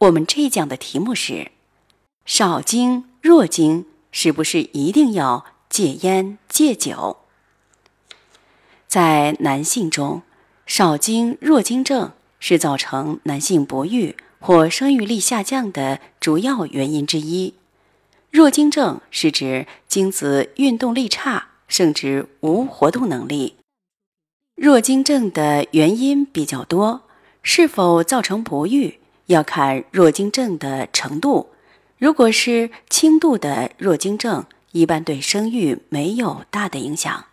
我们这一讲的题目是：少精弱精是不是一定要戒烟戒酒？在男性中，少精弱精症是造成男性不育或生育力下降的主要原因之一。弱精症是指精子运动力差，甚至无活动能力。弱精症的原因比较多，是否造成不育？要看弱精症的程度，如果是轻度的弱精症，一般对生育没有大的影响；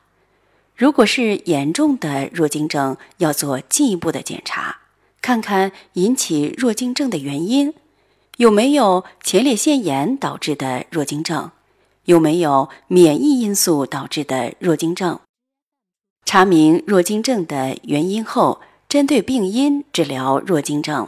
如果是严重的弱精症，要做进一步的检查，看看引起弱精症的原因，有没有前列腺炎导致的弱精症，有没有免疫因素导致的弱精症。查明弱精症的原因后，针对病因治疗弱精症。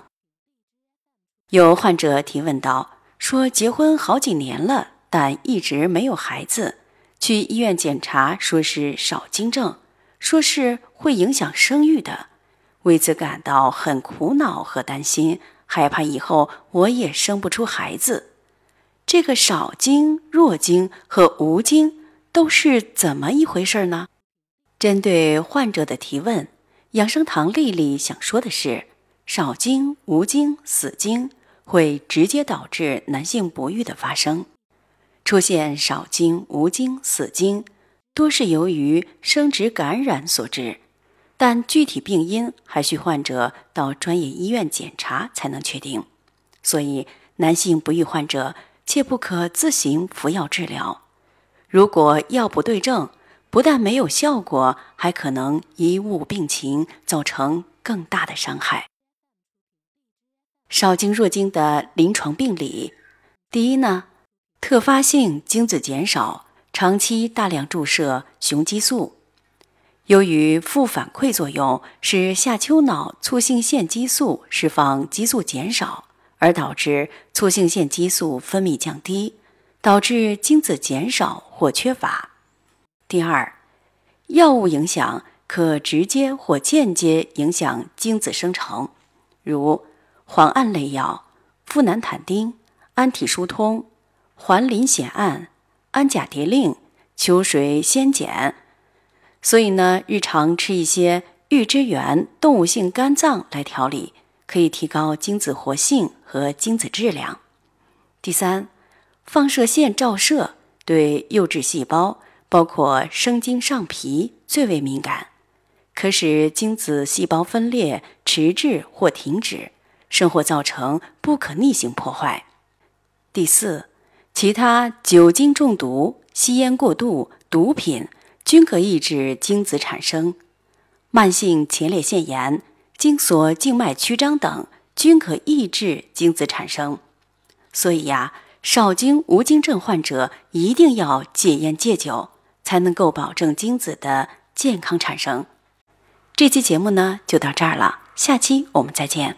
有患者提问道：“说结婚好几年了，但一直没有孩子，去医院检查说是少精症，说是会影响生育的，为此感到很苦恼和担心，害怕以后我也生不出孩子。这个少精、弱精和无精都是怎么一回事呢？”针对患者的提问，养生堂丽丽想说的是：少精、无精、死精。会直接导致男性不育的发生，出现少精、无精、死精，多是由于生殖感染所致，但具体病因还需患者到专业医院检查才能确定。所以，男性不育患者切不可自行服药治疗，如果药不对症，不但没有效果，还可能贻误病情，造成更大的伤害。少精弱精的临床病理，第一呢，特发性精子减少，长期大量注射雄激素，由于负反馈作用，使下丘脑促性腺激素释放激素减少，而导致促性腺激素分泌降低，导致精子减少或缺乏。第二，药物影响可直接或间接影响精子生成，如。磺胺类药、呋喃坦丁、氨体疏通、环磷酰胺、氨甲蝶呤、秋水仙碱。所以呢，日常吃一些玉之源动物性肝脏来调理，可以提高精子活性和精子质量。第三，放射线照射对幼稚细胞，包括生精上皮最为敏感，可使精子细胞分裂迟滞或停止。甚或造成不可逆性破坏。第四，其他酒精中毒、吸烟过度、毒品均可抑制精子产生；慢性前列腺炎、精索静脉曲张等均可抑制精子产生。所以呀，少精无精症患者一定要戒烟戒酒，才能够保证精子的健康产生。这期节目呢，就到这儿了，下期我们再见。